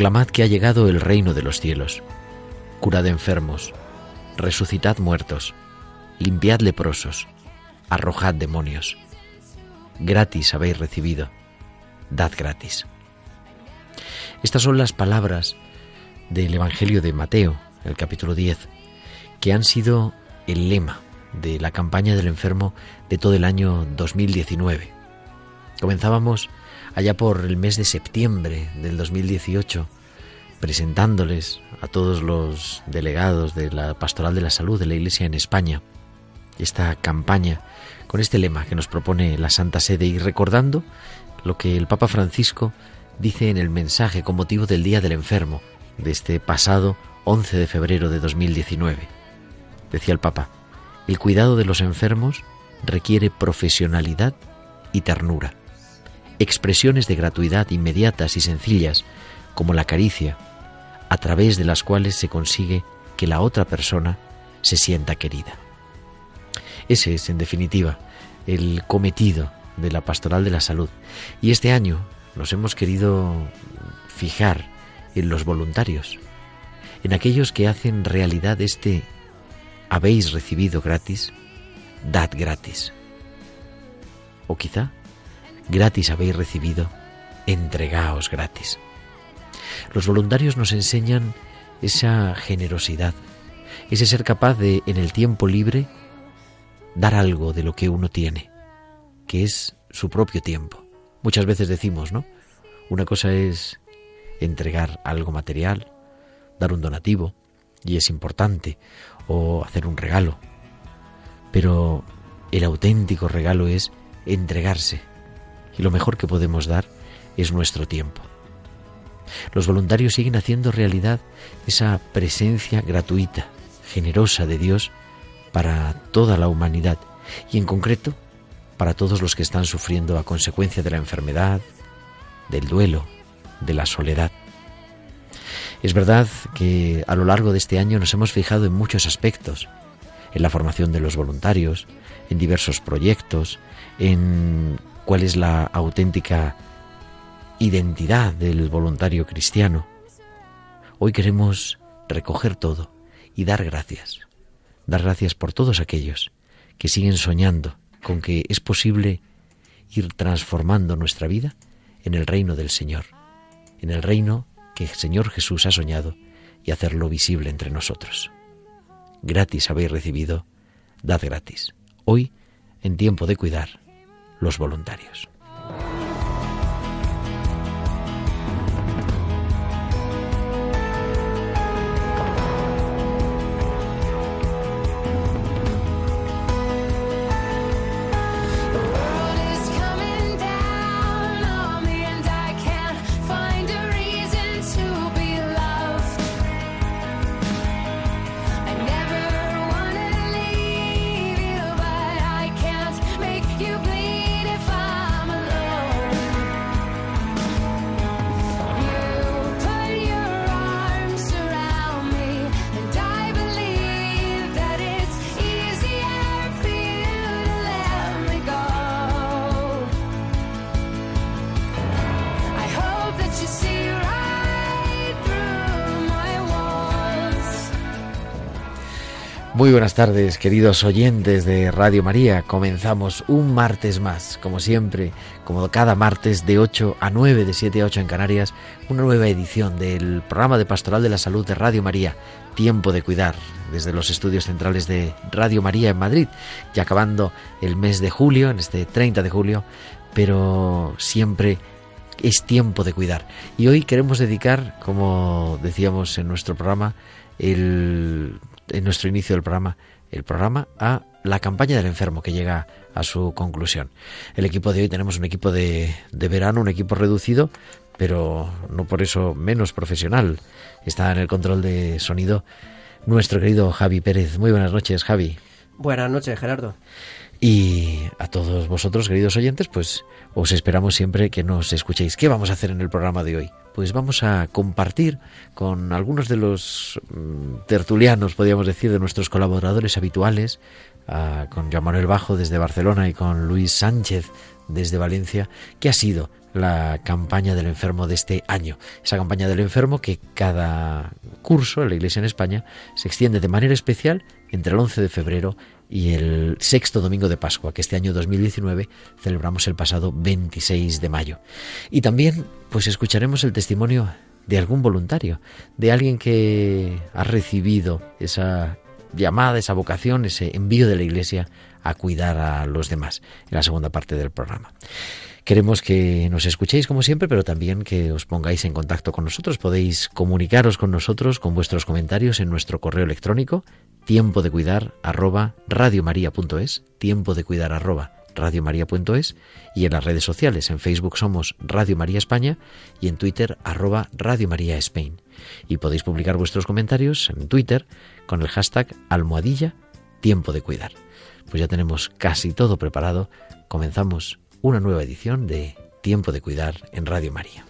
Proclamad que ha llegado el reino de los cielos. Curad enfermos, resucitad muertos, limpiad leprosos, arrojad demonios. Gratis habéis recibido, dad gratis. Estas son las palabras del Evangelio de Mateo, el capítulo 10, que han sido el lema de la campaña del enfermo de todo el año 2019. Comenzábamos allá por el mes de septiembre del 2018 presentándoles a todos los delegados de la Pastoral de la Salud de la Iglesia en España esta campaña con este lema que nos propone la Santa Sede y recordando lo que el Papa Francisco dice en el mensaje con motivo del Día del Enfermo de este pasado 11 de febrero de 2019. Decía el Papa, el cuidado de los enfermos requiere profesionalidad y ternura, expresiones de gratuidad inmediatas y sencillas, como la caricia, a través de las cuales se consigue que la otra persona se sienta querida. Ese es, en definitiva, el cometido de la Pastoral de la Salud. Y este año nos hemos querido fijar en los voluntarios, en aquellos que hacen realidad este habéis recibido gratis, dad gratis. O quizá, gratis habéis recibido, entregaos gratis. Los voluntarios nos enseñan esa generosidad, ese ser capaz de, en el tiempo libre, dar algo de lo que uno tiene, que es su propio tiempo. Muchas veces decimos, ¿no? Una cosa es entregar algo material, dar un donativo, y es importante, o hacer un regalo. Pero el auténtico regalo es entregarse, y lo mejor que podemos dar es nuestro tiempo. Los voluntarios siguen haciendo realidad esa presencia gratuita, generosa de Dios para toda la humanidad y en concreto para todos los que están sufriendo a consecuencia de la enfermedad, del duelo, de la soledad. Es verdad que a lo largo de este año nos hemos fijado en muchos aspectos, en la formación de los voluntarios, en diversos proyectos, en cuál es la auténtica identidad del voluntario cristiano. Hoy queremos recoger todo y dar gracias. Dar gracias por todos aquellos que siguen soñando con que es posible ir transformando nuestra vida en el reino del Señor, en el reino que el Señor Jesús ha soñado y hacerlo visible entre nosotros. Gratis habéis recibido, dad gratis. Hoy, en tiempo de cuidar, los voluntarios. Muy buenas tardes, queridos oyentes de Radio María. Comenzamos un martes más, como siempre, como cada martes de 8 a 9, de 7 a 8 en Canarias, una nueva edición del programa de Pastoral de la Salud de Radio María, Tiempo de Cuidar, desde los estudios centrales de Radio María en Madrid, ya acabando el mes de julio, en este 30 de julio, pero siempre es tiempo de cuidar. Y hoy queremos dedicar, como decíamos en nuestro programa, el en nuestro inicio del programa, el programa a la campaña del enfermo que llega a su conclusión. El equipo de hoy tenemos un equipo de, de verano, un equipo reducido, pero no por eso menos profesional. Está en el control de sonido nuestro querido Javi Pérez. Muy buenas noches, Javi. Buenas noches, Gerardo. Y a todos vosotros, queridos oyentes, pues os esperamos siempre que nos escuchéis. ¿Qué vamos a hacer en el programa de hoy? Pues vamos a compartir con algunos de los mm, tertulianos, podríamos decir, de nuestros colaboradores habituales, con Joan Manuel Bajo desde Barcelona y con Luis Sánchez desde Valencia, qué ha sido la campaña del enfermo de este año. Esa campaña del enfermo que cada curso en la Iglesia en España se extiende de manera especial entre el 11 de febrero y el sexto domingo de Pascua, que este año 2019 celebramos el pasado 26 de mayo. Y también pues escucharemos el testimonio de algún voluntario, de alguien que ha recibido esa llamada, esa vocación, ese envío de la Iglesia a cuidar a los demás en la segunda parte del programa. Queremos que nos escuchéis como siempre, pero también que os pongáis en contacto con nosotros. Podéis comunicaros con nosotros con vuestros comentarios en nuestro correo electrónico tiempo de cuidar arroba radiomaria.es, tiempo de cuidar arroba radiomaria.es y en las redes sociales. En Facebook somos Radio María España y en Twitter arroba Radio María Spain. Y podéis publicar vuestros comentarios en Twitter con el hashtag almohadilla tiempo de cuidar. Pues ya tenemos casi todo preparado. Comenzamos una nueva edición de Tiempo de Cuidar en Radio María.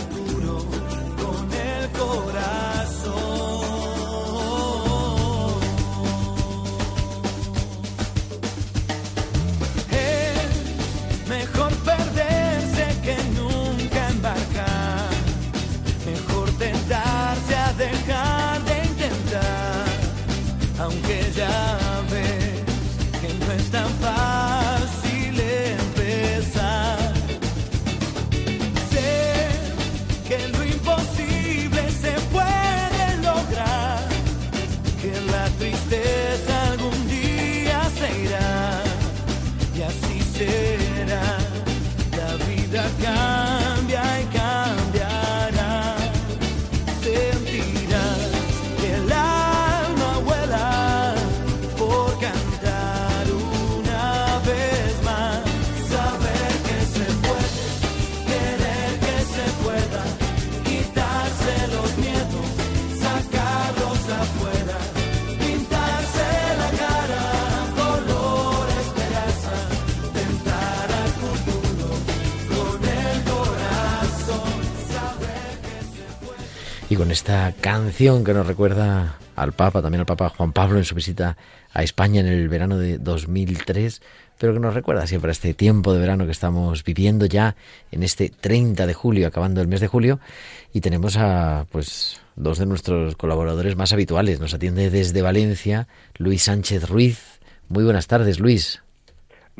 que nos recuerda al Papa, también al Papa Juan Pablo en su visita a España en el verano de 2003, pero que nos recuerda siempre a este tiempo de verano que estamos viviendo ya en este 30 de julio, acabando el mes de julio, y tenemos a pues dos de nuestros colaboradores más habituales. Nos atiende desde Valencia Luis Sánchez Ruiz. Muy buenas tardes, Luis.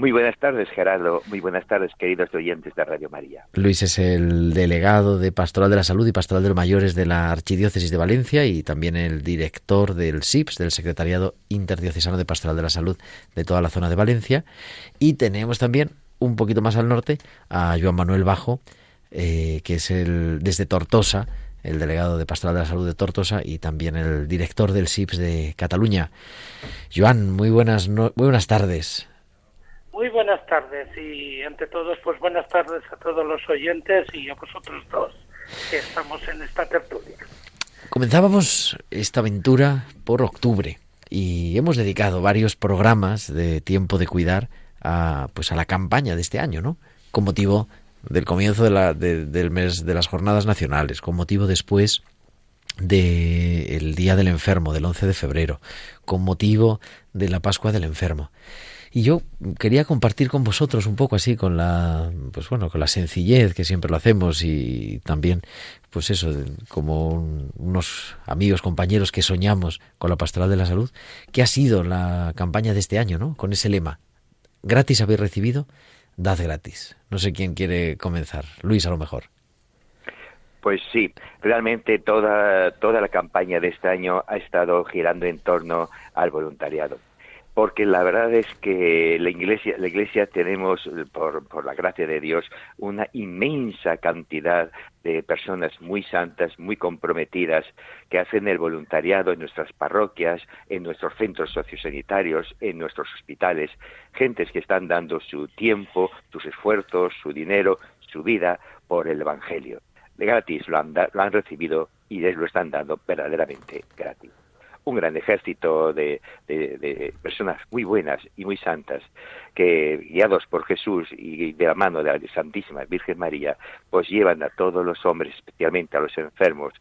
Muy buenas tardes, Gerardo. Muy buenas tardes, queridos oyentes de Radio María. Luis es el delegado de Pastoral de la Salud y Pastoral de los Mayores de la Archidiócesis de Valencia y también el director del SIPS, del Secretariado Interdiocesano de Pastoral de la Salud de toda la zona de Valencia. Y tenemos también, un poquito más al norte, a Joan Manuel Bajo, eh, que es el desde Tortosa, el delegado de Pastoral de la Salud de Tortosa y también el director del SIPS de Cataluña. Joan, muy buenas, muy buenas tardes. Muy buenas tardes y ante todos pues buenas tardes a todos los oyentes y a vosotros dos que estamos en esta tertulia. Comenzábamos esta aventura por octubre y hemos dedicado varios programas de tiempo de cuidar a pues a la campaña de este año, ¿no? Con motivo del comienzo de la, del mes de las jornadas nacionales, con motivo después del Día del Enfermo, del 11 de febrero, con motivo de la Pascua del Enfermo. Y yo quería compartir con vosotros un poco así con la pues bueno, con la sencillez que siempre lo hacemos y también pues eso, como unos amigos, compañeros que soñamos con la Pastoral de la Salud, que ha sido la campaña de este año, ¿no? Con ese lema, gratis habéis recibido, dad gratis. No sé quién quiere comenzar. Luis, a lo mejor. Pues sí, realmente toda, toda la campaña de este año ha estado girando en torno al voluntariado porque la verdad es que la iglesia, la iglesia tenemos, por, por la gracia de Dios, una inmensa cantidad de personas muy santas, muy comprometidas, que hacen el voluntariado en nuestras parroquias, en nuestros centros sociosanitarios, en nuestros hospitales, gentes que están dando su tiempo, sus esfuerzos, su dinero, su vida por el Evangelio. De gratis lo han, lo han recibido y lo están dando verdaderamente gratis un gran ejército de, personas muy buenas y muy santas que guiados por Jesús y de la mano de la Santísima Virgen María, pues llevan a todos los hombres, especialmente a los enfermos,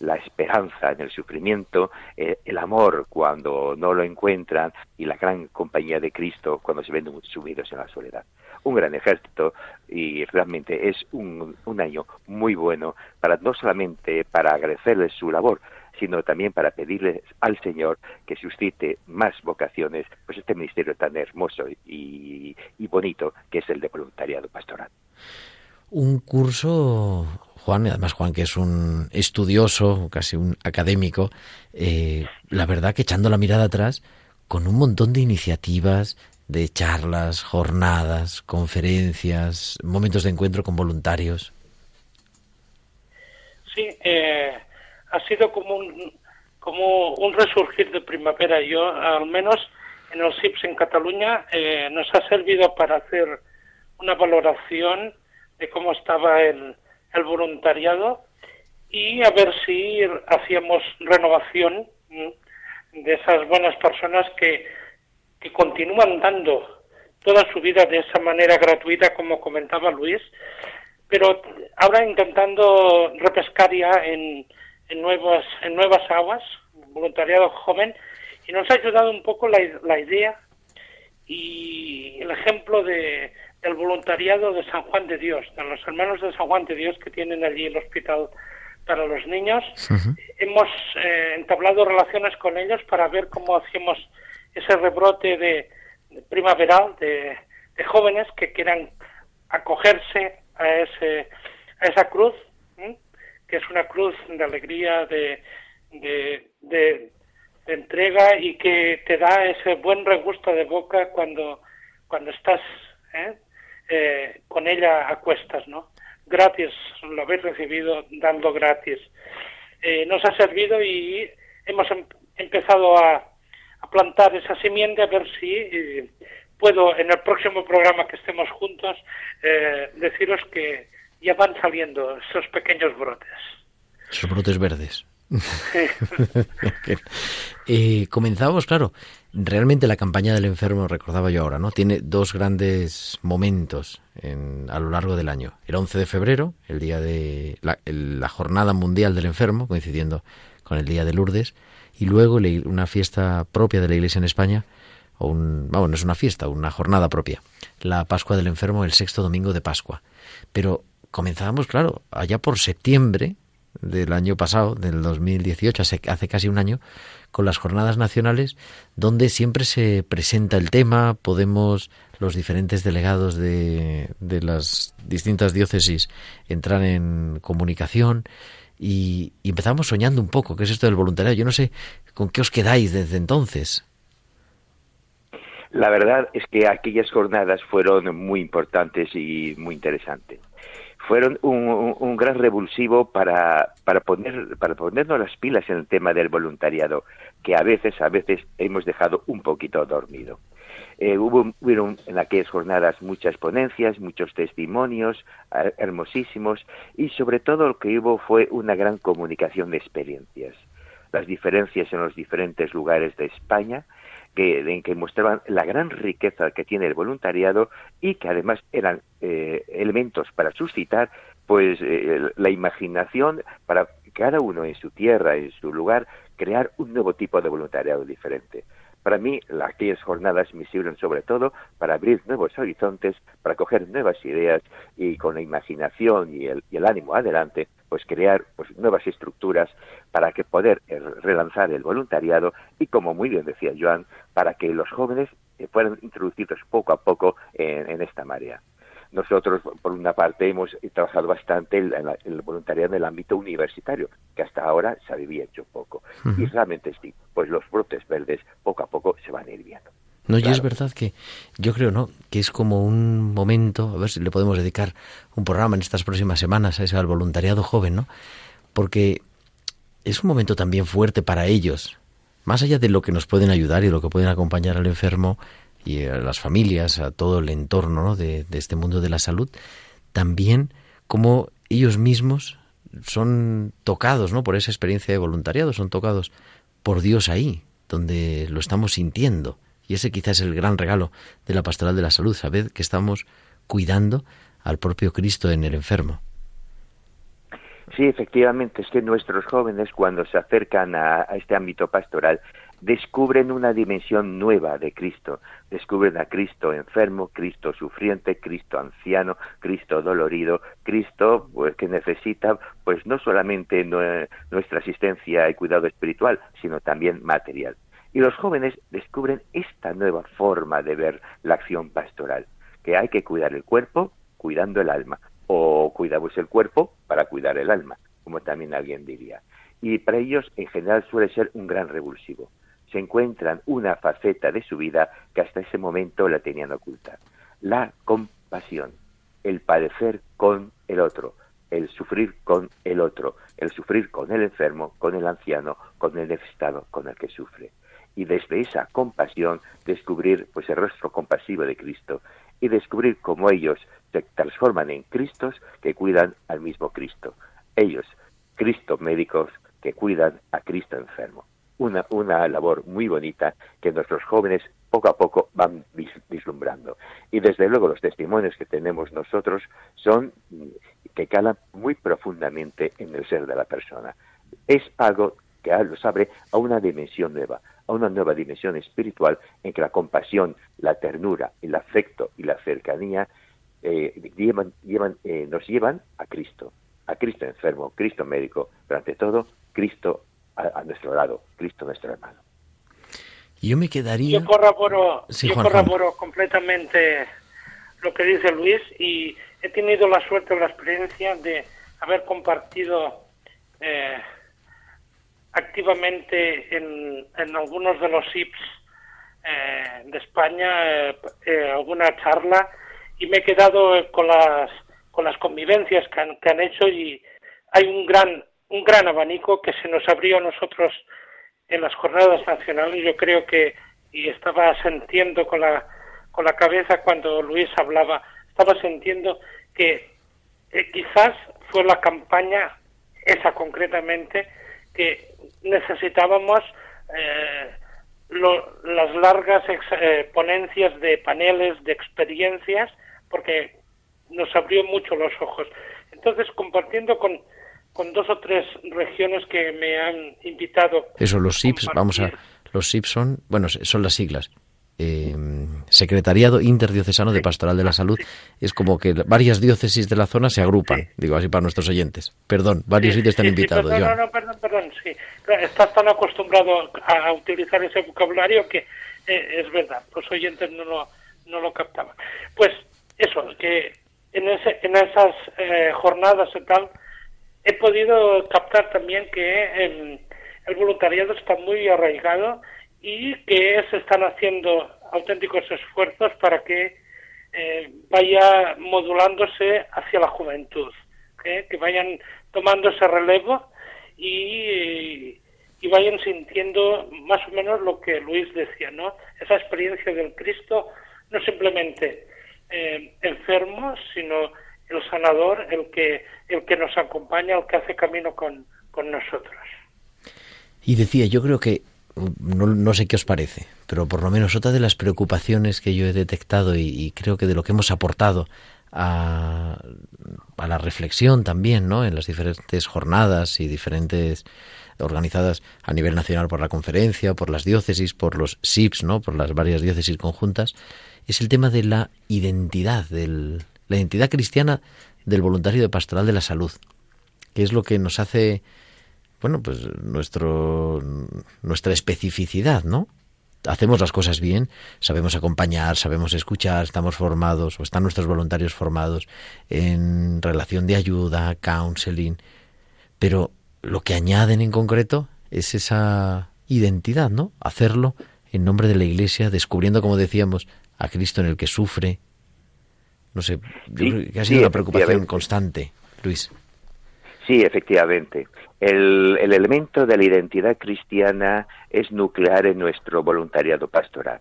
la esperanza en el sufrimiento, eh, el amor cuando no lo encuentran y la gran compañía de Cristo cuando se ven subidos en la soledad. Un gran ejército y realmente es un, un año muy bueno para no solamente para agradecerles su labor, sino también para pedirle al Señor que suscite más vocaciones, pues este ministerio tan hermoso y, bonito que es el de voluntariado pastoral. Un curso, Juan, además Juan que es un estudioso, casi un académico, eh, la verdad que echando la mirada atrás, con un montón de iniciativas, de charlas, jornadas, conferencias, momentos de encuentro con voluntarios. Sí, eh, ha sido como un, como un resurgir de primavera. Yo, al menos en los SIPS en Cataluña, eh, nos ha servido para hacer una valoración de cómo estaba el, el voluntariado y a ver si hacíamos renovación de esas buenas personas que, que continúan dando toda su vida de esa manera gratuita, como comentaba Luis, pero ahora intentando repescar ya en, en nuevas, en nuevas aguas, voluntariado joven, y nos ha ayudado un poco la, la idea y el ejemplo de, del voluntariado de San Juan de Dios, de los hermanos de San Juan de Dios que tienen allí el hospital para los niños. Hemos eh, entablado relaciones con ellos para ver cómo hacemos ese rebrote de, primaveral de, de, jóvenes que quieran acogerse a ese a esa cruz que es una cruz de alegría, de, de, entrega y que te da ese buen regusto de boca cuando, cuando estás ¿eh? Eh, con ella a cuestas, ¿no? Gratis, lo habéis recibido dando gratis. Eh, nos ha servido y hemos em, empezado a, a, plantar esa simiente a ver si puedo en el próximo programa que estemos juntos deciros que ya van saliendo esos pequeños brotes. Esos brotes verdes. eh, comenzamos, claro. Realmente la campaña del enfermo, recordaba yo ahora, ¿no? Tiene dos grandes momentos en, a lo largo del año. El 11 de febrero, el día de la, la, Jornada Mundial del Enfermo, coincidiendo con el Día de Lourdes, y luego una fiesta propia de la Iglesia en España, o un, vamos, no es una fiesta, una jornada propia, la Pascua del Enfermo, el sexto domingo de Pascua. Pero comenzábamos, claro, allá por septiembre, del año pasado, del 2018, hace, hace casi un año, con las jornadas nacionales, donde siempre se presenta el tema, podemos los diferentes delegados de, de las distintas diócesis entrar en comunicación y, y, empezamos soñando un poco, ¿qué es esto del voluntariado? Yo no sé con qué os quedáis desde entonces. La verdad es que aquellas jornadas fueron muy importantes y muy interesantes fueron un, gran revulsivo para, para, poner, para ponernos las pilas en el tema del voluntariado, que a veces, a veces hemos dejado un poquito dormido. Eh, hubo, en aquellas jornadas muchas ponencias, muchos testimonios hermosísimos y sobre todo lo que hubo fue una gran comunicación de experiencias. Las diferencias en los diferentes lugares de España, que, en que mostraban la gran riqueza que tiene el voluntariado y que además eran eh, elementos para suscitar pues eh, la imaginación para cada uno en su tierra, en su lugar, crear un nuevo tipo de voluntariado diferente. Para mí, aquellas jornadas me sirven sobre todo para abrir nuevos horizontes, para coger nuevas ideas y con la imaginación y el, ánimo adelante, pues crear pues, nuevas estructuras para que poder eh, relanzar el voluntariado y, como muy bien decía Joan, para que los jóvenes eh, fueran introducidos poco a poco en, en esta marea. Nosotros, por una parte, hemos trabajado bastante en, el voluntariado en el ámbito universitario, que hasta ahora se había hecho poco. Y realmente sí, pues los brotes verdes poco a poco se van a ir viendo. No, y es verdad que yo creo, ¿no? Que es como un momento, a ver si le podemos dedicar un programa en estas próximas semanas a ese al voluntariado joven, ¿no? Porque es un momento también fuerte para ellos. Más allá de lo que nos pueden ayudar y lo que pueden acompañar al enfermo, y a las familias, a todo el entorno de, este mundo de la salud, también como ellos mismos son tocados ¿no? por esa experiencia de voluntariado, son tocados por Dios ahí, donde lo estamos sintiendo. Y ese quizás es el gran regalo de la pastoral de la salud, saber que estamos cuidando al propio Cristo en el enfermo. Sí, efectivamente, es que nuestros jóvenes cuando se acercan a este ámbito pastoral descubren una dimensión nueva de Cristo, descubren a Cristo enfermo, Cristo sufriente, Cristo anciano, Cristo dolorido, Cristo pues que necesita pues no solamente nuestra asistencia y cuidado espiritual, sino también material. Y los jóvenes descubren esta nueva forma de ver la acción pastoral, que hay que cuidar el cuerpo cuidando el alma, o cuidamos el cuerpo para cuidar el alma, como también alguien diría. Y para ellos en general suele ser un gran revulsivo se encuentran una faceta de su vida que hasta ese momento la tenían oculta. La compasión, el padecer con el otro, el sufrir con el otro, el sufrir con el enfermo, con el anciano, con el necesitado, con el que sufre. Y desde esa compasión descubrir pues el rostro compasivo de Cristo y descubrir cómo ellos se transforman en Cristos que cuidan al mismo Cristo. Ellos, Cristo médicos que cuidan a Cristo enfermo una, una labor muy bonita que nuestros jóvenes poco a poco van vislumbrando. Y desde luego los testimonios que tenemos nosotros son mm, que calan muy profundamente en el ser de la persona. Es algo que los abre a una dimensión nueva, a una nueva dimensión espiritual en que la compasión, la ternura, el afecto y la cercanía eh, llevan, llevan, eh, nos llevan a Cristo, a Cristo enfermo, Cristo médico, pero ante todo Cristo a, nuestro lado, Cristo nuestro hermano. Yo me quedaría... Yo corroboro, yo corroboro completamente lo que dice Luis y he tenido la suerte o la experiencia de haber compartido eh, activamente en, en, algunos de los SIPs eh, de España eh, alguna charla y me he quedado con las con las convivencias que han, que han hecho y hay un gran un gran abanico que se nos abrió a nosotros en las jornadas nacionales. Yo creo que, y estaba sintiendo con la, con la cabeza cuando Luis hablaba, estaba sintiendo que quizás fue la campaña, esa concretamente, que necesitábamos eh, las largas eh, ponencias de paneles, de experiencias, porque nos abrió mucho los ojos. Entonces, compartiendo con, con dos o tres regiones que me han invitado. Eso, los SIPs, vamos a. Los SIPs son, bueno, son las siglas. Eh, Secretariado Interdiocesano de Pastoral de la Salud. Es como que varias diócesis de la zona se agrupan, digo así para nuestros oyentes. Perdón, varios sitios están invitados. no, no, perdón, perdón, sí. Estás tan acostumbrado a utilizar ese vocabulario que eh, es verdad, los oyentes no lo, no lo captaban. Pues eso, que en, ese, en esas eh, jornadas y tal, he podido captar también que el, voluntariado está muy arraigado y que se están haciendo auténticos esfuerzos para que eh, vaya modulándose hacia la juventud, que vayan tomando ese relevo y, y, vayan sintiendo más o menos lo que Luis decía, ¿no? Esa experiencia del Cristo, no simplemente eh, enfermo, sino el sanador, el que, el que nos acompaña, el que hace camino con, con nosotros. Y decía, yo creo que no, sé qué os parece, pero por lo menos otra de las preocupaciones que yo he detectado y, creo que de lo que hemos aportado a, la reflexión también, ¿no? En las diferentes jornadas y diferentes organizadas a nivel nacional por la conferencia, por las diócesis, por los SIPs, ¿no? Por las varias diócesis conjuntas, es el tema de la identidad, del, la identidad cristiana del voluntario de pastoral de la salud, que es lo que nos hace bueno, pues nuestro, nuestra especificidad, ¿no? Hacemos las cosas bien, sabemos acompañar, sabemos escuchar, estamos formados o están nuestros voluntarios formados en relación de ayuda, counseling, pero lo que añaden en concreto es esa identidad, ¿no? Hacerlo en nombre de la Iglesia, descubriendo, como decíamos, a Cristo en el que sufre. No sé, que ha sido una preocupación constante, Luis. Sí, efectivamente. El, elemento de la identidad cristiana es nuclear en nuestro voluntariado pastoral.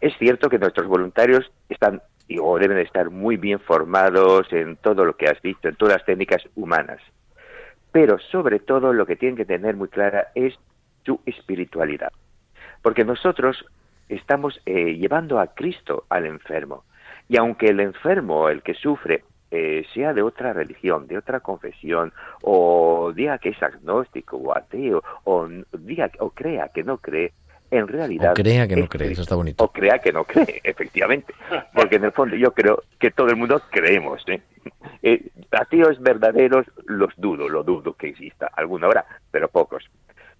Es cierto que nuestros voluntarios están o deben estar muy bien formados en todo lo que has visto, en todas las técnicas humanas. Pero sobre todo lo que tienen que tener muy clara es su espiritualidad. Porque nosotros estamos eh, llevando a Cristo al enfermo. Y aunque el enfermo, el que sufre, eh, sea de otra religión, de otra confesión, o diga que es agnóstico o ateo, o diga o crea que no cree, en realidad... O crea que no cree, eso está bonito. O crea que no cree, efectivamente. Porque en el fondo yo creo que todo el mundo creemos. ¿eh? Eh, ateos verdaderos los dudo, lo dudo que exista alguna hora, pero pocos.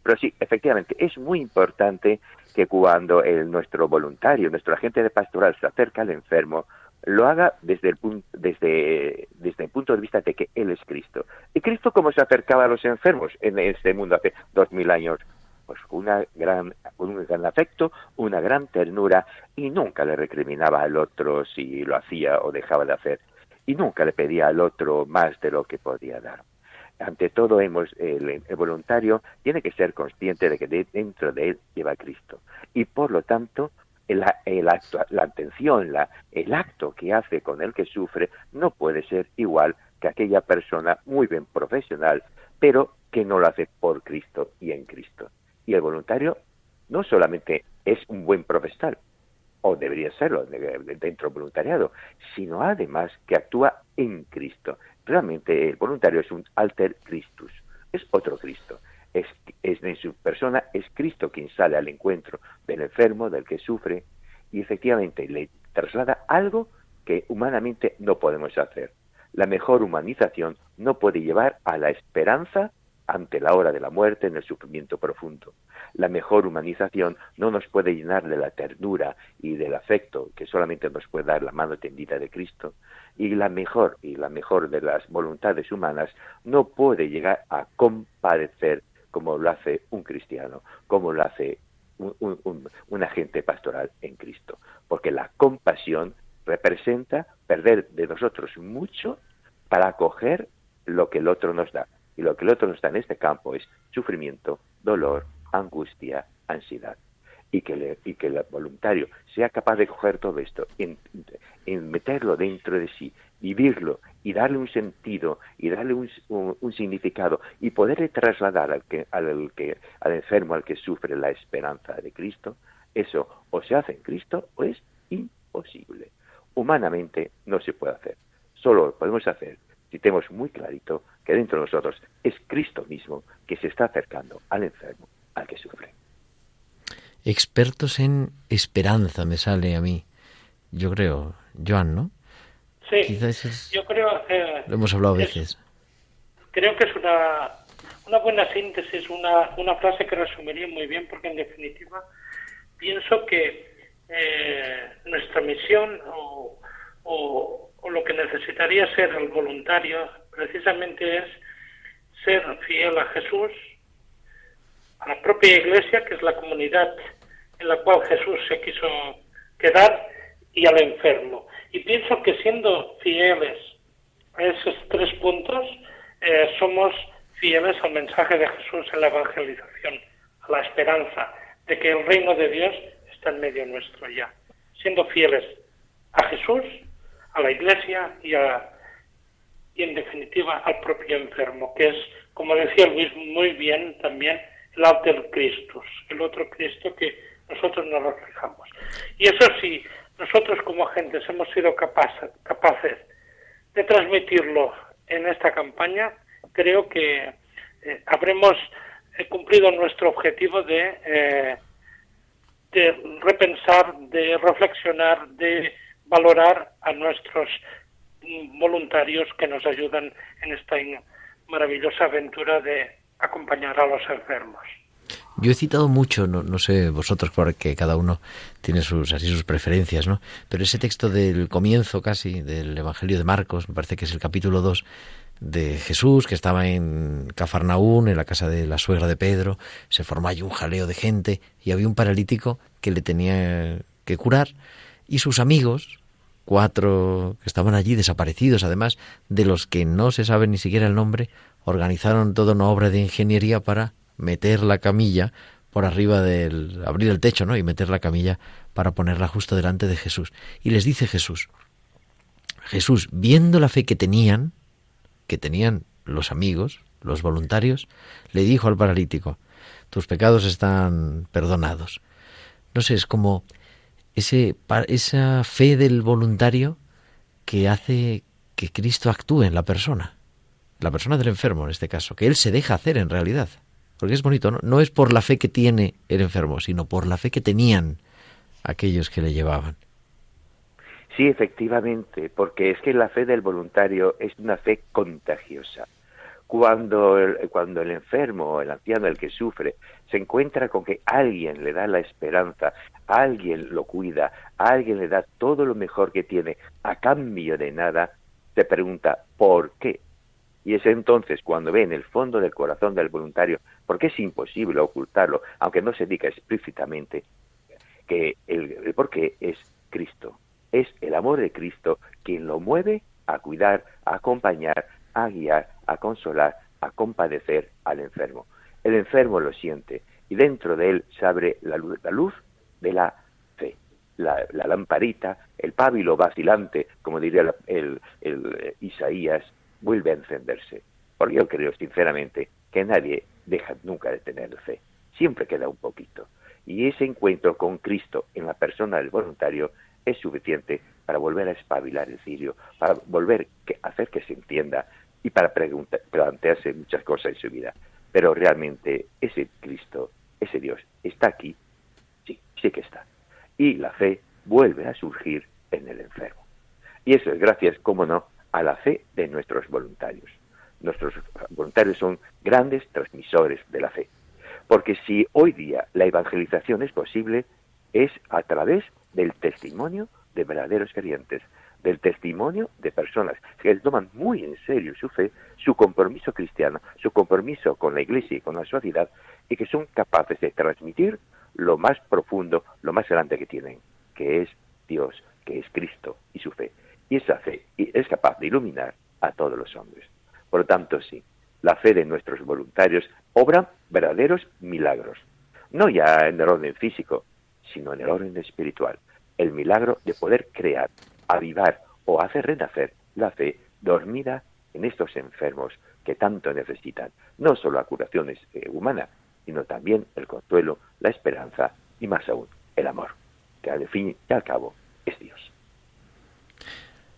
Pero sí, efectivamente, es muy importante que cuando el, nuestro voluntario, nuestro agente de pastoral se acerca al enfermo, lo haga desde el, punto, desde, desde el punto de vista de que Él es Cristo. ¿Y Cristo cómo se acercaba a los enfermos en este mundo hace dos mil años? Pues una gran, un gran afecto, una gran ternura y nunca le recriminaba al otro si lo hacía o dejaba de hacer y nunca le pedía al otro más de lo que podía dar. Ante todo, hemos, el, el voluntario tiene que ser consciente de que dentro de él lleva a Cristo y por lo tanto la atención, la, el acto que hace con el que sufre no puede ser igual que aquella persona muy bien profesional, pero que no lo hace por Cristo y en Cristo. Y el voluntario no solamente es un buen profesional, o debería serlo dentro del voluntariado, sino además que actúa en Cristo. Realmente el voluntario es un alter Christus, es otro Cristo es, es en su persona, es Cristo quien sale al encuentro del enfermo, del que sufre, y efectivamente le traslada algo que humanamente no podemos hacer. La mejor humanización no puede llevar a la esperanza ante la hora de la muerte en el sufrimiento profundo. La mejor humanización no nos puede llenar de la ternura y del afecto que solamente nos puede dar la mano tendida de Cristo. Y la mejor y la mejor de las voluntades humanas no puede llegar a compadecer como lo hace un cristiano, como lo hace un, agente pastoral en Cristo. Porque la compasión representa perder de nosotros mucho para acoger lo que el otro nos da. Y lo que el otro nos da en este campo es sufrimiento, dolor, angustia, ansiedad. Y que, y que el voluntario sea capaz de coger todo esto, en, meterlo dentro de sí, vivirlo y darle un sentido y darle un, un, significado y poderle trasladar al, que, al, que, al enfermo, al que sufre la esperanza de Cristo, eso o se hace en Cristo o es imposible. Humanamente no se puede hacer. Solo lo podemos hacer si tenemos muy clarito que dentro de nosotros es Cristo mismo que se está acercando al enfermo, al que sufre. Expertos en esperanza me sale a mí. yo creo, Joan, ¿no? Sí, Quizás es- yo creo... eh, Lo hemos hablado a es- veces. Creo que es una, una buena síntesis, una, una frase que resumiría muy bien, porque en definitiva pienso que eh, nuestra misión o, o- o lo que necesitaría ser el voluntario precisamente es ser fiel a Jesús, a la propia iglesia, que es la comunidad en la cual Jesús se quiso quedar, y al enfermo. Y pienso que siendo fieles a esos tres puntos, eh, somos fieles al mensaje de Jesús en la evangelización, a la esperanza de que el reino de Dios está en medio nuestro ya. Siendo fieles a Jesús, a la iglesia y, a, y en definitiva al propio enfermo, que es, como decía Luis muy bien también, el alter Christus, el otro Cristo que nosotros nos reflejamos. Y eso sí, nosotros como agentes hemos sido capaces, capaces de transmitirlo en esta campaña, creo que eh, habremos eh, cumplido nuestro objetivo de, eh, de repensar, de reflexionar, de valorar a nuestros voluntarios que nos ayudan en esta maravillosa aventura de acompañar a los enfermos. Yo he citado mucho, no, no sé vosotros, porque cada uno tiene sus así sus preferencias, ¿no? Pero ese texto del comienzo casi del Evangelio de Marcos, me parece que es el capítulo 2 de Jesús, que estaba en Cafarnaún, en la casa de la suegra de Pedro, se formó allí un jaleo de gente y había un paralítico que le tenía que curar y sus amigos, cuatro que estaban allí desaparecidos, además de los que no se sabe ni siquiera el nombre, organizaron toda una obra de ingeniería para meter la camilla por arriba del abrir el techo, ¿no? y meter la camilla para ponerla justo delante de Jesús. Y les dice Jesús, Jesús, viendo la fe que tenían, que tenían los amigos, los voluntarios, le dijo al paralítico, tus pecados están perdonados. No sé, es como ese, esa fe del voluntario que hace que Cristo actúe en la persona, la persona del enfermo en este caso, que Él se deja hacer en realidad. Porque es bonito, ¿no? No es por la fe que tiene el enfermo, sino por la fe que tenían aquellos que le llevaban. Sí, efectivamente, porque es que la fe del voluntario es una fe contagiosa. Cuando el, cuando el enfermo, el anciano, el que sufre, se encuentra con que alguien le da la esperanza, alguien lo cuida, alguien le da todo lo mejor que tiene a cambio de nada, se pregunta ¿por qué? Y es entonces cuando ve en el fondo del corazón del voluntario, porque es imposible ocultarlo, aunque no se diga explícitamente, que el, el por qué es Cristo. Es el amor de Cristo quien lo mueve a cuidar, a acompañar, a guiar, a consolar, a compadecer al enfermo. El enfermo lo siente y dentro de él se abre la luz, de la fe, la, la lamparita, el pábilo vacilante, como diría el, el, eh, Isaías, vuelve a encenderse. Porque yo creo sinceramente que nadie deja nunca de tener fe. Siempre queda un poquito. Y ese encuentro con Cristo en la persona del voluntario es suficiente para volver a espabilar el cirio, para volver a hacer que se entienda y para plantearse muchas cosas en su vida. Pero realmente ese Cristo, ese Dios, está aquí, sí, sí que está. Y la fe vuelve a surgir en el enfermo. Y eso es gracias, como no, a la fe de nuestros voluntarios. Nuestros voluntarios son grandes transmisores de la fe. Porque si hoy día la evangelización es posible, es a través del testimonio de verdaderos creyentes, del testimonio de personas que toman muy en serio su fe, su compromiso cristiano, su compromiso con la iglesia y con la sociedad, y que son capaces de transmitir lo más profundo, lo más grande que tienen, que es Dios, que es Cristo y su fe. Y esa fe es capaz de iluminar a todos los hombres. Por lo tanto, sí, la fe de nuestros voluntarios obra verdaderos milagros, no ya en el orden físico, sino en el orden espiritual. El milagro de poder crear, avivar o hacer renacer la fe dormida en estos enfermos que tanto necesitan, no solo la curación eh, humana, sino también el consuelo, la esperanza y más aún el amor, que al fin y al cabo es Dios.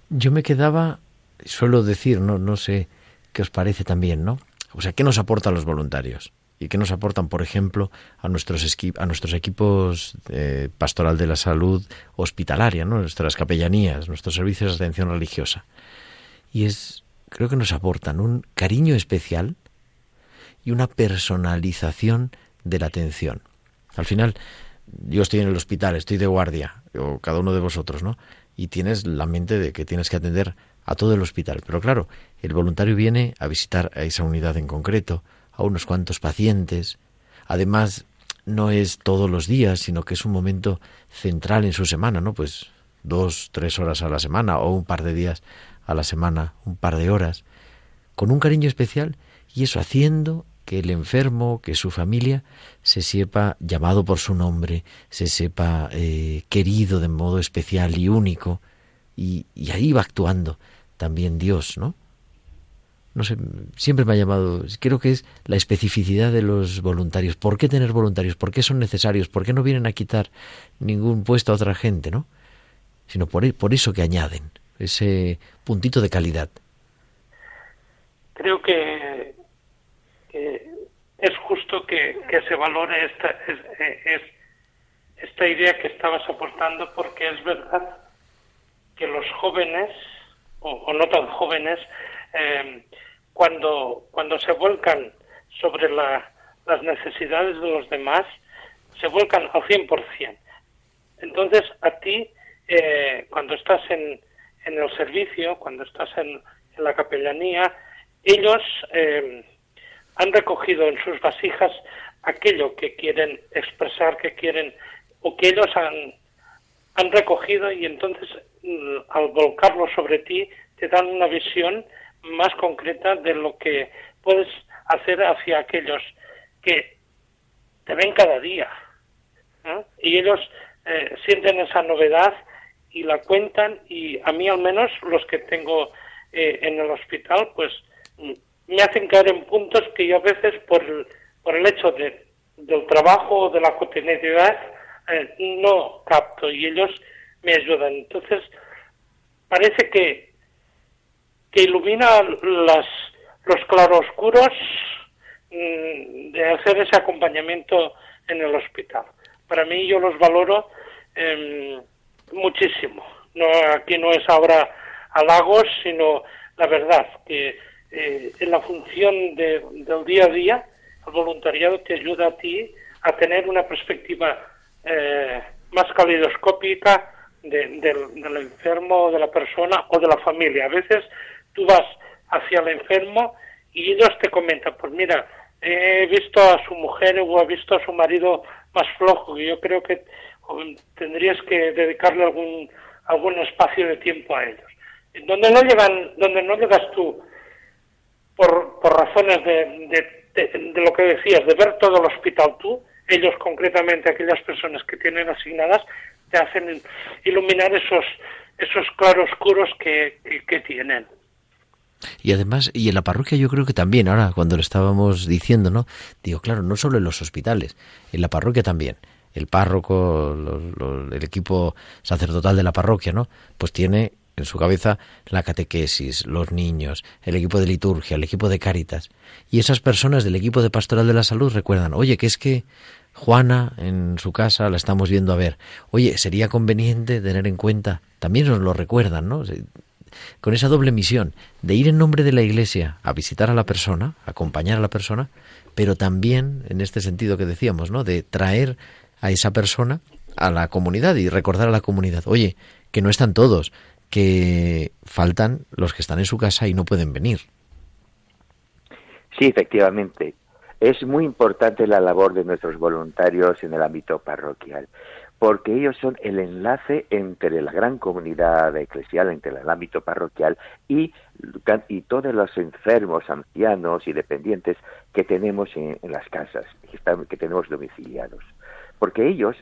Yo me quedaba, suelo decir, no, no sé qué os parece también, ¿no? O sea, ¿qué nos aportan los voluntarios? Y que nos aportan, por ejemplo, a nuestros, a nuestros equipos eh, pastoral de la salud hospitalaria, ¿no? nuestras capellanías, nuestros servicios de atención religiosa. Y es, creo que nos aportan un cariño especial y una personalización de la atención. Al final, yo estoy en el hospital, estoy de guardia, o cada uno de vosotros, ¿no? Y tienes la mente de que tienes que atender a todo el hospital. Pero claro, el voluntario viene a visitar a esa unidad en concreto, a unos cuantos pacientes. Además, no es todos los días, sino que es un momento central en su semana, ¿no? Pues dos, tres horas a la semana o un par de días a la semana, un par de horas, con un cariño especial y eso haciendo que el enfermo, que su familia se sepa llamado por su nombre, se sepa eh, querido de modo especial y único, y, y ahí va actuando también Dios, ¿no? No sé, siempre me ha llamado, creo que es la especificidad de los voluntarios. ¿Por qué tener voluntarios? ¿Por qué son necesarios? ¿Por qué no vienen a quitar ningún puesto a otra gente, no? Sino por, e, por eso que añaden, ese puntito de calidad. Creo que, es justo que, se valore esta, es, esta idea que estabas aportando porque es verdad que los jóvenes, o, no tan jóvenes, eh, cuando, cuando se vuelcan sobre las necesidades de los demás, se vuelcan al 100%. Entonces, a ti, eh, cuando estás en, en, el servicio, cuando estás en, la capellanía, ellos eh, han recogido en sus vasijas aquello que quieren expresar, que quieren, o que ellos han, han recogido y entonces mm, al volcarlo sobre ti te dan una visión más concreta de lo que puedes hacer hacia aquellos que te ven cada día. Y ellos eh, sienten esa novedad y la cuentan y a mí al menos los que tengo eh, en el hospital pues me hacen caer en puntos que yo a veces por el, por el hecho de, del trabajo o de la cotidianidad eh, no capto y ellos me ayudan. Entonces parece que que ilumina las, los claroscuros mm, de hacer ese acompañamiento en el hospital. Para mí yo los valoro em, muchísimo. No, aquí no es ahora halagos, sino la verdad que eh, en la función de, del día a día el voluntariado te ayuda a ti a tener una perspectiva eh, más calidoscópica del, del enfermo, de la persona o de la familia. A veces tú vas hacia el enfermo y ellos te comentan, pues mira, he visto a su mujer o he visto a su marido más flojo, y yo creo que tendrías que dedicarle algún algún espacio de tiempo a ellos. Donde no llegan, donde no llegas tú por, por razones de, de, lo que decías, de ver todo el hospital tú, ellos concretamente, aquellas personas que tienen asignadas, te hacen iluminar esos, esos claroscuros que, que tienen. Y además, y en la parroquia yo creo que también, ahora cuando lo estábamos diciendo, ¿no? Digo, claro, no solo en los hospitales, en la parroquia también. El párroco, el equipo sacerdotal de la parroquia, ¿no? Pues tiene en su cabeza la catequesis, los niños, el equipo de liturgia, el equipo de cáritas. Y esas personas del equipo de pastoral de la salud recuerdan, oye, que es que Juana en su casa la estamos viendo a ver. Oye, sería conveniente tener en cuenta, también nos lo recuerdan, ¿no? Con esa doble misión de ir en nombre de la Iglesia a visitar a la persona, acompañar a la persona, pero también en este sentido que decíamos, ¿no? De traer a esa persona a la comunidad y recordar a la comunidad, oye, que no están todos, que faltan los que están en su casa y no pueden venir. Sí, efectivamente. Es muy importante la labor de nuestros voluntarios en el ámbito parroquial porque ellos son el enlace entre la gran comunidad eclesial, entre el ámbito parroquial y, y todos los enfermos, ancianos y dependientes que tenemos en, las casas, que, que tenemos domiciliados. Porque ellos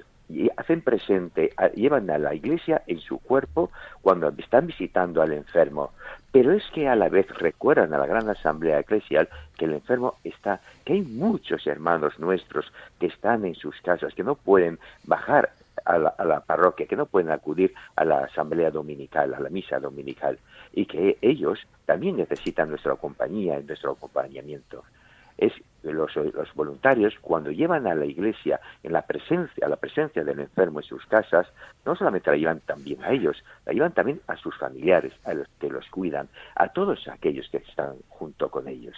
hacen presente, llevan a la iglesia en su cuerpo cuando están visitando al enfermo, pero es que a la vez recuerdan a la gran asamblea eclesial que el enfermo está, que hay muchos hermanos nuestros que están en sus casas, que no pueden bajar a la, parroquia, que no pueden acudir a la asamblea dominical, a la misa dominical, y que ellos también necesitan nuestra compañía nuestro acompañamiento. es los, los, voluntarios cuando llevan a la iglesia en la presencia, a la presencia del enfermo en sus casas, no solamente la llevan también a ellos, la llevan también a sus familiares, a los que los cuidan, a todos aquellos que están junto con ellos.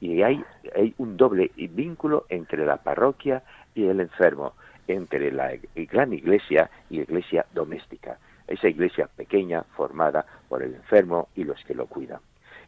Y hay, hay un doble vínculo entre la parroquia y el enfermo, entre la gran iglesia y la iglesia doméstica, esa iglesia pequeña formada por el enfermo y los que lo cuidan.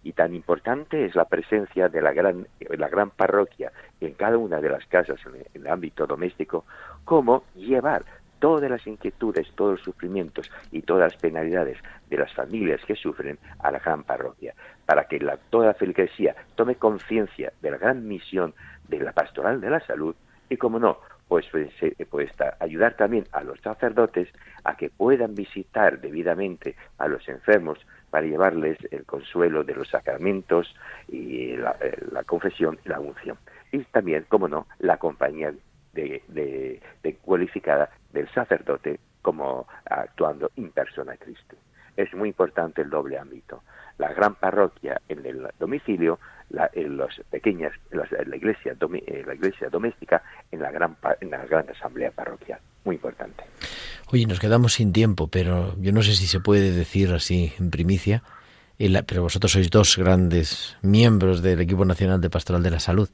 Y tan importante es la presencia de la gran, la gran parroquia en cada una de las casas en el ámbito doméstico, como llevar todas las inquietudes, todos los sufrimientos y todas las penalidades de las familias que sufren a la gran parroquia, para que la, toda la feligresía tome conciencia de la gran misión de la pastoral de la salud y, como no, pues, pues, pues ayudar también a los sacerdotes a que puedan visitar debidamente a los enfermos para llevarles el consuelo de los sacramentos y la, eh, confesión y la unción. Y también, como no, la compañía de, cualificada del sacerdote como actuando in persona Cristo. Es muy importante el doble ámbito. La gran parroquia en el domicilio, la, en las pequeñas, la, iglesia, eh, la iglesia doméstica, en la gran, en la gran asamblea parroquial. Muy importante. Oye, nos quedamos sin tiempo, pero yo no sé si se puede decir así en primicia, pero vosotros sois dos grandes miembros del equipo nacional de Pastoral de la Salud.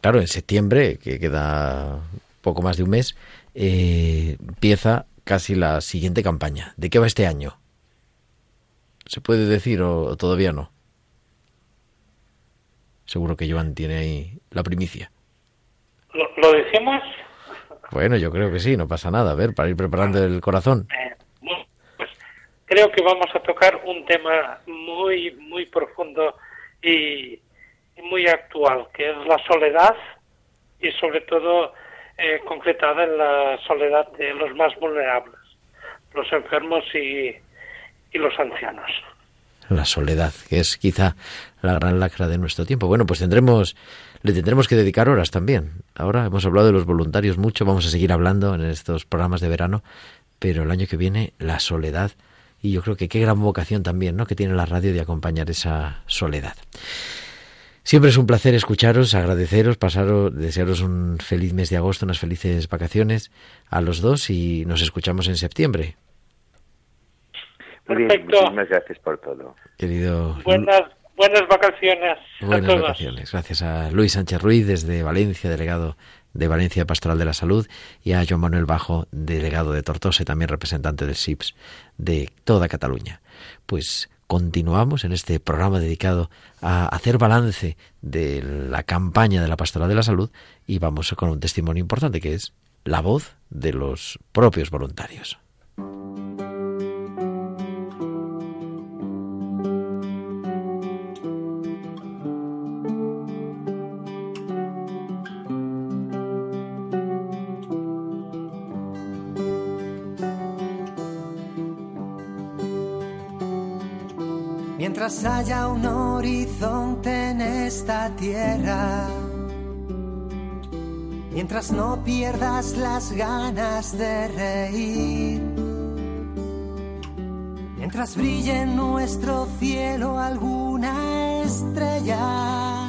Claro, en septiembre, que queda poco más de un mes, eh, empieza casi la siguiente campaña. ¿De qué va este año? ¿Se puede decir o todavía no? Seguro que Joan tiene ahí la primicia. ¿Lo, decimos? Bueno, yo creo que sí, no pasa nada. A ver, para ir preparando el corazón. Eh, pues creo que vamos a tocar un tema muy, muy profundo y, muy actual, que es la soledad y sobre todo eh, concretada en la soledad de los más vulnerables, los enfermos y, y los ancianos. La soledad, que es quizá la gran lacra de nuestro tiempo. Bueno, pues tendremos le tendremos que dedicar horas también. Ahora hemos hablado de los voluntarios mucho, vamos a seguir hablando en estos programas de verano, pero el año que viene la soledad y yo creo que qué gran vocación también, ¿no? que tiene la radio de acompañar esa soledad. Siempre es un placer escucharos, agradeceros, pasaros, desearos un feliz mes de agosto, unas felices vacaciones a los dos y nos escuchamos en septiembre. Bien, muchísimas gracias por todo. Querido Buenas Buenas vacaciones. Buenas vacaciones. Gracias a Luis Sánchez Ruiz desde Valencia, delegado de Valencia Pastoral de la Salud, y a Joan Manuel Bajo, delegado de Tortosa y también representante del SIPS de toda Cataluña. Pues continuamos en este programa dedicado a hacer balance de la campaña de la Pastoral de la Salud y vamos con un testimonio importante que es la voz de los propios voluntarios. Mientras haya un horizonte en esta tierra, mientras no pierdas las ganas de reír, mientras brille en nuestro cielo alguna estrella,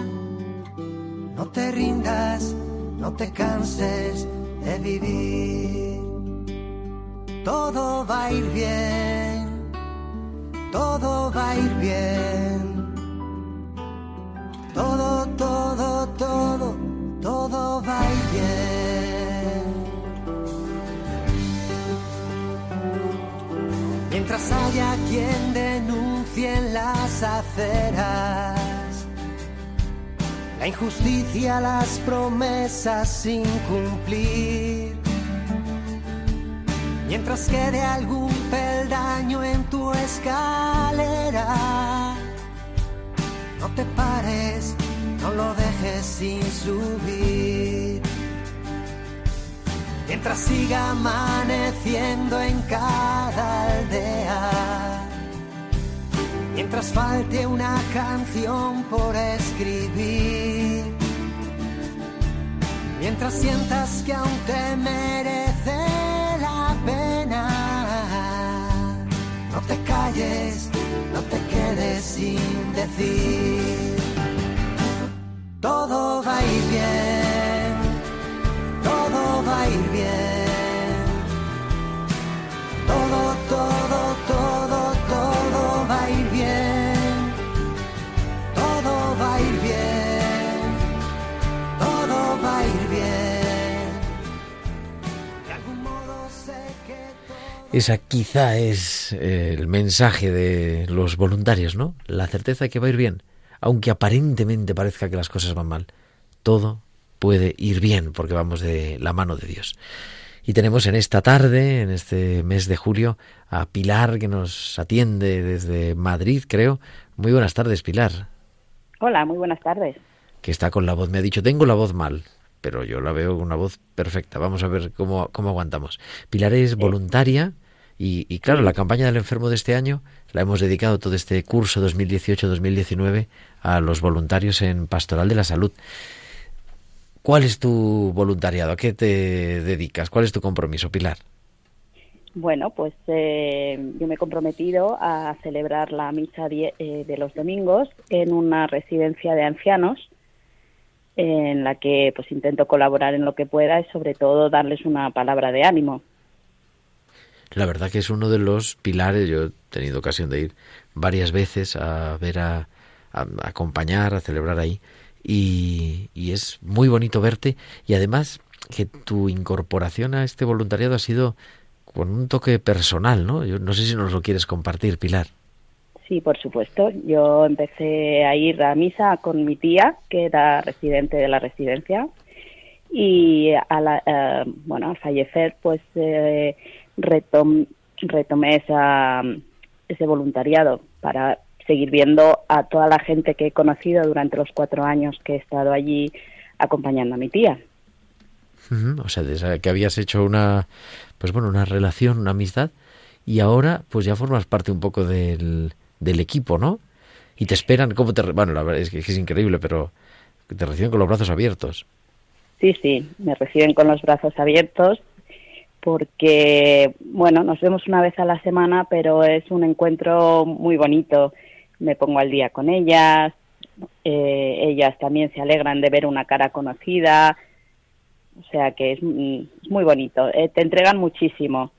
no te rindas, no te canses de vivir, todo va a ir bien todo va a ir bien. Todo, todo, todo, todo va a ir bien. Mientras haya quien denuncie en las aceras la injusticia, las promesas sin cumplir mientras quede algún peldaño en tu escalera. No te pares, no lo dejes sin subir. Mientras siga amaneciendo en cada aldea. Mientras falte una canción por escribir. Mientras sientas que aún te mereces te calles, no te quedes sin decir. Todo va a ir bien, todo va a ir bien. Esa quizá es eh, el mensaje de los voluntarios, ¿no? La certeza de que va a ir bien, aunque aparentemente parezca que las cosas van mal. Todo puede ir bien porque vamos de la mano de Dios. Y tenemos en esta tarde, en este mes de julio, a Pilar que nos atiende desde Madrid, creo. Muy buenas tardes, Pilar. Hola, muy buenas tardes. Que está con la voz. Me ha dicho, tengo la voz mal, pero yo la veo con una voz perfecta. Vamos a ver cómo, cómo aguantamos. Pilar es voluntaria y, y claro, la campaña del enfermo de este año la hemos dedicado todo este curso 2018-2019 a los voluntarios en Pastoral de la Salud. ¿Cuál es tu voluntariado? ¿A qué te dedicas? ¿Cuál es tu compromiso, Pilar? Bueno, pues eh, yo me he comprometido a celebrar la misa eh, de los domingos en una residencia de ancianos en la que pues intento colaborar en lo que pueda y sobre todo darles una palabra de ánimo. La verdad que es uno de los pilares. Yo he tenido ocasión de ir varias veces a ver a, a- acompañar, a celebrar ahí. Y, y es muy bonito verte. Y además que tu incorporación a este voluntariado ha sido con un toque personal, ¿no? Yo no sé si nos lo quieres compartir, Pilar. Sí, por supuesto. Yo empecé a ir a misa con mi tía, que era residente de la residencia, y a la, eh, bueno, al fallecer, pues eh, retom- retomé esa, ese voluntariado para seguir viendo a toda la gente que he conocido durante los cuatro años que he estado allí acompañando a mi tía. O sea, de esa- que habías hecho una, pues bueno, una relación, una amistad, y ahora pues ya formas parte un poco del, del equipo, ¿no? Y te esperan, ¿cómo te...? Bueno, la verdad es que es increíble, pero te reciben con los brazos abiertos. Sí, sí, me reciben con los brazos abiertos porque, bueno, nos vemos una vez a la semana, pero es un encuentro muy bonito. Me pongo al día con ellas, eh, ellas también se alegran de ver una cara conocida, o sea que es, mm, es muy bonito. Eh, te entregan muchísimo.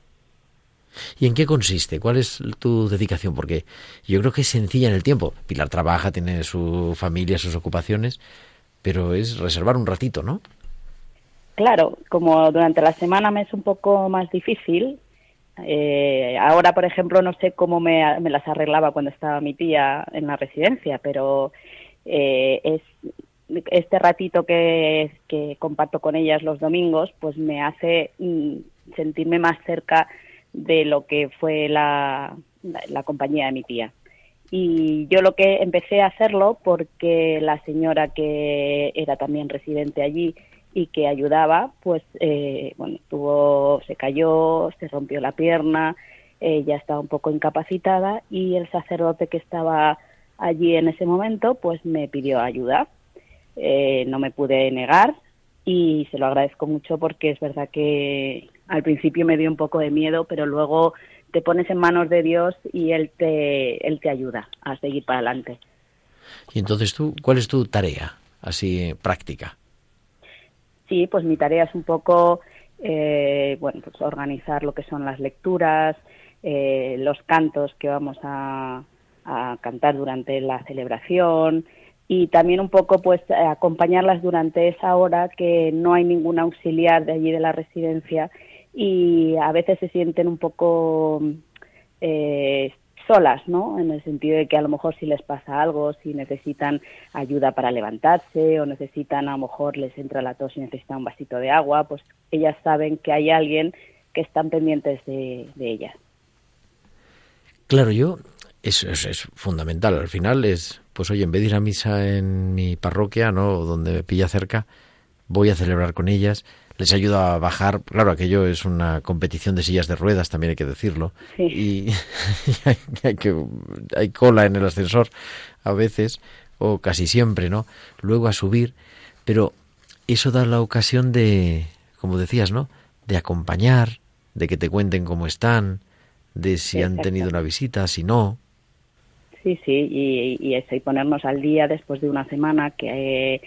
¿Y en qué consiste? ¿Cuál es tu dedicación? Porque yo creo que es sencilla en el tiempo. Pilar trabaja, tiene su familia, sus ocupaciones, pero es reservar un ratito, ¿no? Claro, como durante la semana me es un poco más difícil, eh, ahora, por ejemplo, no sé cómo me, las arreglaba cuando estaba mi tía en la residencia, pero eh, es este ratito que, que comparto con ellas los domingos, pues me hace mm, sentirme más cerca de lo que fue la, la, compañía de mi tía. Y yo lo que empecé a hacerlo porque la señora que era también residente allí y que ayudaba, pues eh, bueno, tuvo, se cayó, se rompió la pierna, ella estaba un poco incapacitada y el sacerdote que estaba allí en ese momento, pues me pidió ayuda. Eh, no me pude negar y se lo agradezco mucho porque es verdad que al principio me dio un poco de miedo, pero luego te pones en manos de Dios y él te él te ayuda a seguir para adelante. Y entonces tú, ¿cuál es tu tarea así práctica? Sí, pues mi tarea es un poco, eh, bueno, pues organizar lo que son las lecturas, eh, los cantos que vamos a, a, cantar durante la celebración y también un poco, pues, acompañarlas durante esa hora que no hay ningún auxiliar de allí de la residencia y a veces se sienten un poco eh, solas, ¿no? En el sentido de que a lo mejor si les pasa algo, si necesitan ayuda para levantarse o necesitan, a lo mejor les entra la tos y necesitan un vasito de agua, pues ellas saben que hay alguien que están pendientes de, de ellas. Claro, yo, eso es, es, fundamental. Al final es, pues oye, en vez de ir a misa en mi parroquia, ¿no? Donde me pilla cerca, voy a celebrar con ellas les ayuda a bajar. Claro, aquello es una competición de sillas de ruedas, también hay que decirlo. Sí. Y, y hay, hay, que, hay cola en el ascensor a veces, o casi siempre, ¿no? Luego a subir, pero eso da la ocasión de, como decías, ¿no? De acompañar, de que te cuenten cómo están, de si Exacto. han tenido una visita, si no. Sí, sí, y, y eso, y ponernos al día después de una semana que... Eh,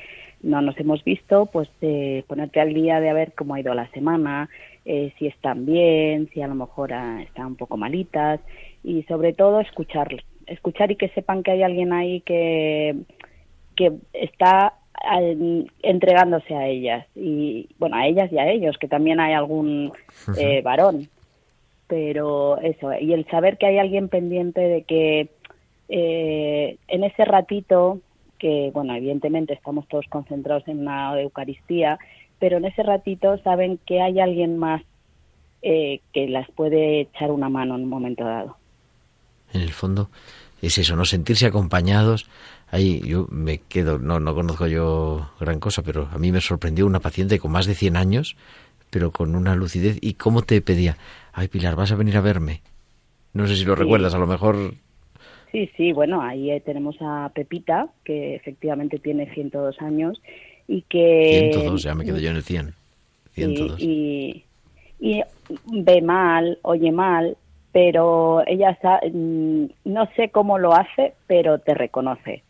no nos hemos visto, pues eh, ponerte al día de a ver cómo ha ido la semana, eh, si están bien, si a lo mejor ah, están un poco malitas y sobre todo escuchar, escuchar y que sepan que hay alguien ahí que, que está al, entregándose a ellas y bueno, a ellas y a ellos, que también hay algún eh, varón. pero eso, y el saber que hay alguien pendiente de que eh, en ese ratito, que bueno, evidentemente estamos todos concentrados en una Eucaristía, pero en ese ratito saben que hay alguien más eh, que las puede echar una mano en un momento dado. En el fondo es eso, no sentirse acompañados. Ahí yo me quedo, no, no conozco yo gran cosa, pero a mí me sorprendió una paciente con más de 100 años, pero con una lucidez. ¿Y cómo te pedía? Ay, Pilar, ¿vas a venir a verme? No sé si lo Sí. recuerdas, a lo mejor Sí, sí, bueno, ahí eh, tenemos a Pepita, que efectivamente tiene 102 años y que... 102, ya me quedo yo en el 100. 102. Y, y, y ve mal, oye mal, pero ella mm, no sé cómo lo hace, pero te reconoce.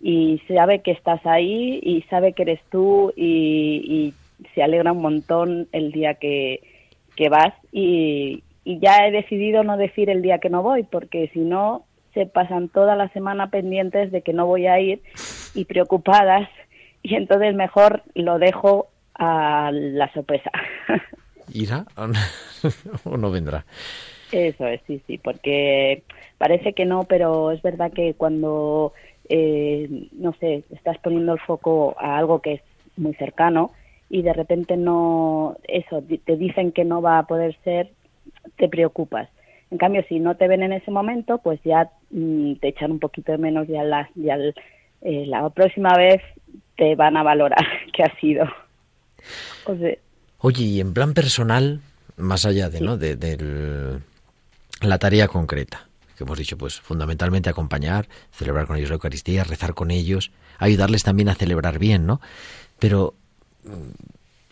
Y sabe que estás ahí y sabe que eres tú y, y se alegra un montón el día que, que vas. Y, y ya he decidido no decir el día que no voy, porque si no se pasan toda la semana pendientes de que no voy a ir y preocupadas y entonces mejor lo dejo a la sorpresa. ¿Irá o no, vendrá? Eso es, sí, sí, porque parece que no, pero es verdad que cuando, eh, no sé, estás poniendo el foco a algo que es muy cercano y de repente no, eso, te dicen que no va a poder ser, te preocupas. En cambio, si no te ven en ese momento, pues ya mm, te echan un poquito de menos, ya, la, ya el- eh, la próxima vez te van a valorar que ha sido. O sea, Oye, y en plan personal, más allá de, ¿no? de, del- la tarea concreta, que hemos dicho, pues fundamentalmente acompañar, celebrar con ellos la Eucaristía, rezar con ellos, ayudarles también a celebrar bien, ¿no? Pero, mm,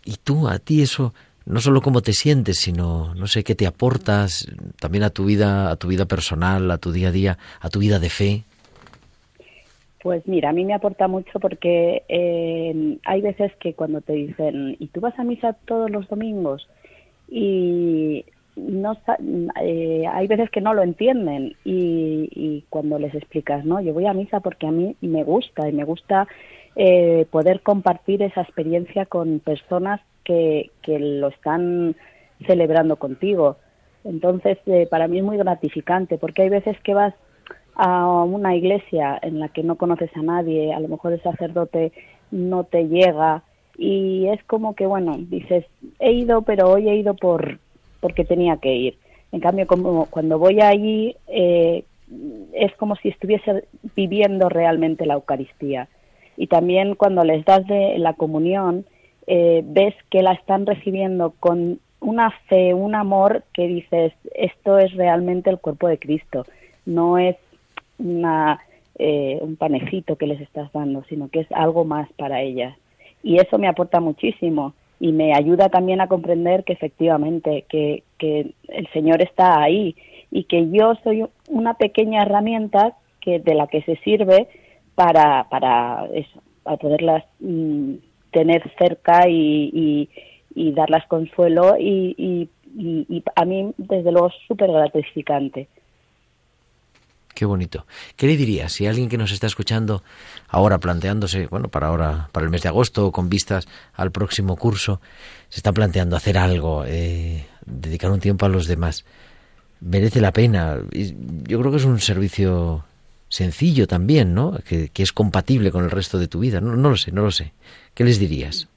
¿y tú, a ti eso, no solo cómo te sientes, sino, no sé, qué te aportas también a tu vida, a tu vida personal, a tu día a día, a tu vida de fe? Pues mira, a mí me aporta mucho porque eh, hay veces que cuando te dicen, ¿y tú vas a misa todos los domingos? Y no eh, hay veces que no lo entienden y, y cuando les explicas, no, yo voy a misa porque a mí me gusta y me gusta eh, poder compartir esa experiencia con personas que, lo están celebrando contigo. Entonces, eh, para mí es muy gratificante porque hay veces que vas a una iglesia en la que no conoces a nadie, a lo mejor el sacerdote no te llega y es como que, bueno, dices, he ido, pero hoy he ido por porque tenía que ir. En cambio, como cuando voy allí, eh, es como si estuviese viviendo realmente la Eucaristía. Y también cuando les das de la comunión, eh, ves que la están recibiendo con una fe, un amor que dices, esto es realmente el cuerpo de Cristo, no es una, eh, un panecito que les estás dando, sino que es algo más para ellas. Y eso me aporta muchísimo y me ayuda también a comprender que efectivamente que, que el Señor está ahí y que yo soy una pequeña herramienta que de la que se sirve para, para eso, para poderlas mm, tener cerca y, y, darlas consuelo y, y, a mí desde luego súper gratificante. Qué bonito. ¿Qué le dirías si alguien que nos está escuchando ahora planteándose, bueno, para ahora, para el mes de agosto, con vistas al próximo curso, se está planteando hacer algo, eh, dedicar un tiempo a los demás? Merece la pena. Yo creo que es un servicio sencillo también, ¿no? Que, que es compatible con el resto de tu vida. No, no lo sé, no lo sé. ¿Qué les dirías?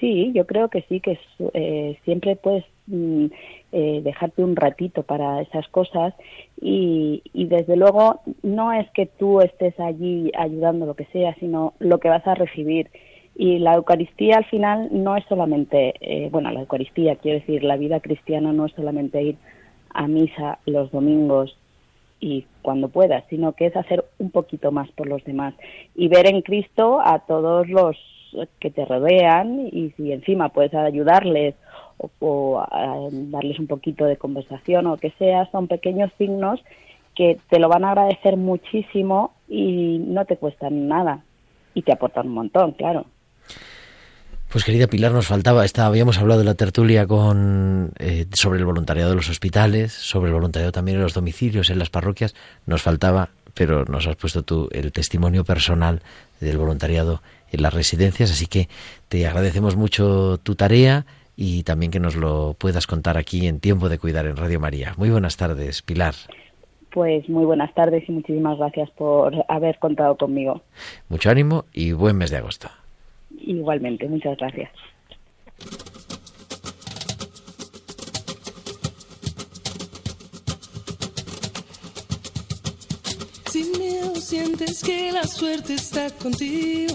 Sí, yo creo que sí, que eh, siempre puedes mm, eh, dejarte un ratito para esas cosas y, y desde luego no es que tú estés allí ayudando lo que sea, sino lo que vas a recibir. Y la Eucaristía al final no es solamente, eh, bueno, la Eucaristía, quiero decir, la vida cristiana no es solamente ir a misa los domingos y cuando puedas, sino que es hacer un poquito más por los demás y ver en Cristo a todos los que te rodean y si encima puedes ayudarles o, a darles un poquito de conversación o que sea, son pequeños signos que te lo van a agradecer muchísimo y no te cuestan nada y te aportan un montón, claro. Pues querida Pilar, nos faltaba, esta, habíamos hablado de la tertulia con eh, sobre el voluntariado de los hospitales, sobre el voluntariado también en los domicilios, en las parroquias, nos faltaba, pero nos has puesto tú el testimonio personal del voluntariado en las residencias, así que te agradecemos mucho tu tarea, y también que nos lo puedas contar aquí en Tiempo de Cuidar en Radio María. Muy buenas tardes, Pilar. Pues muy buenas tardes y muchísimas gracias por haber contado conmigo. Mucho ánimo y buen mes de agosto. Igualmente, muchas gracias. Sin miedo sientes que la suerte está contigo,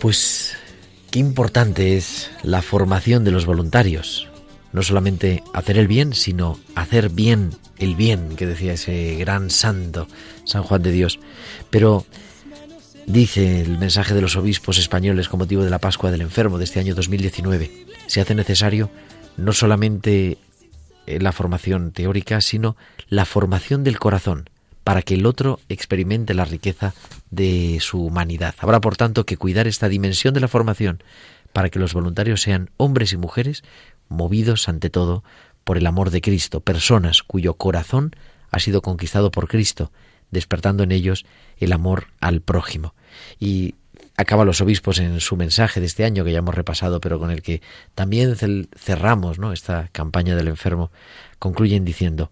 Pues qué importante es la formación de los voluntarios. No solamente hacer el bien, sino hacer bien el bien, que decía ese gran santo, San Juan de Dios. Pero Dice el mensaje de los obispos españoles con motivo de la Pascua del Enfermo de este año 2019. Se hace necesario no solamente eh, la formación teórica, sino la formación del corazón, para que el otro experimente la riqueza de su humanidad. Habrá, por tanto, que cuidar esta dimensión de la formación, para que los voluntarios sean hombres y mujeres movidos ante todo por el amor de Cristo, personas cuyo corazón ha sido conquistado por Cristo despertando en ellos el amor al prójimo. Y acaba los obispos en su mensaje de este año que ya hemos repasado, pero con el que también cerramos esta campaña del enfermo, concluyen diciendo,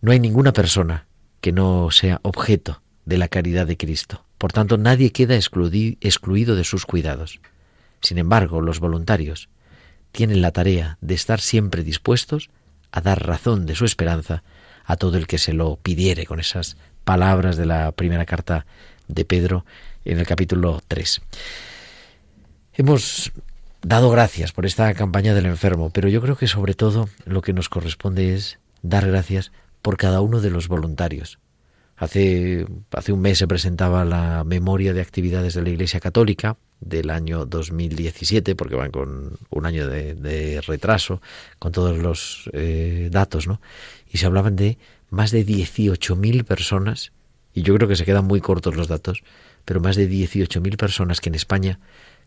no hay ninguna persona que no sea objeto de la caridad de Cristo. Por tanto, nadie queda excluido de sus cuidados. Sin embargo, los voluntarios tienen la tarea de estar siempre dispuestos a dar razón de su esperanza a todo el que se lo pidiere con esas palabras de la primera carta de Pedro en el capítulo 3. Hemos dado gracias por esta campaña del enfermo, pero yo creo que sobre todo lo que nos corresponde es dar gracias por cada uno de los voluntarios. Hace, hace un mes se presentaba la memoria de actividades de la Iglesia Católica del año 2017, porque van con un año de, retraso, con todos los eh, datos, ¿no? Y se hablaban de más de 18.000 personas, y yo creo que se quedan muy cortos los datos, pero más de 18.000 personas que en España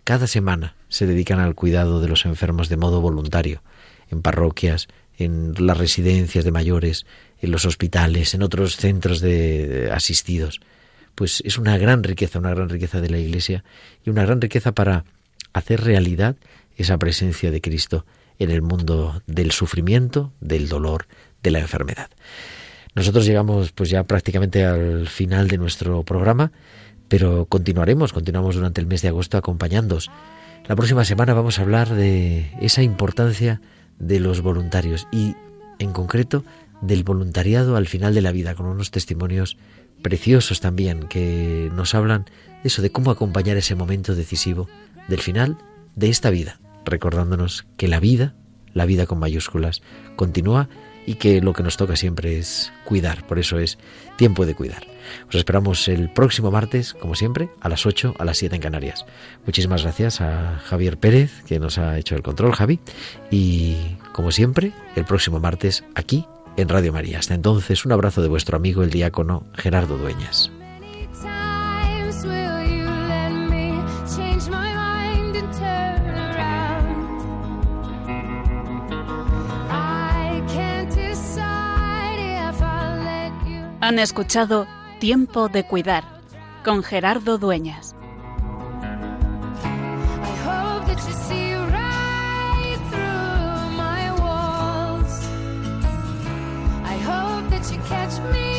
cada semana se dedican al cuidado de los enfermos de modo voluntario, en parroquias, en las residencias de mayores, en los hospitales, en otros centros de asistidos. Pues es una gran riqueza, una gran riqueza de la Iglesia y una gran riqueza para hacer realidad esa presencia de Cristo en el mundo del sufrimiento, del dolor, de la enfermedad. Nosotros llegamos pues ya prácticamente al final de nuestro programa, pero continuaremos, continuamos durante el mes de agosto acompañándoos. La próxima semana vamos a hablar de esa importancia de los voluntarios y en concreto del voluntariado al final de la vida, con unos testimonios preciosos también que nos hablan de eso, de cómo acompañar ese momento decisivo del final de esta vida, recordándonos que la vida, la vida con mayúsculas, continúa y que lo que nos toca siempre es cuidar, por eso es tiempo de cuidar. Os esperamos el próximo martes, como siempre, a las 8, a las 7 en Canarias. Muchísimas gracias a Javier Pérez, que nos ha hecho el control, Javi, y como siempre, el próximo martes aquí en Radio María. Hasta entonces, un abrazo de vuestro amigo el diácono Gerardo Dueñas. Han escuchado Tiempo de Cuidar con Gerardo Dueñas. I hope that you catch me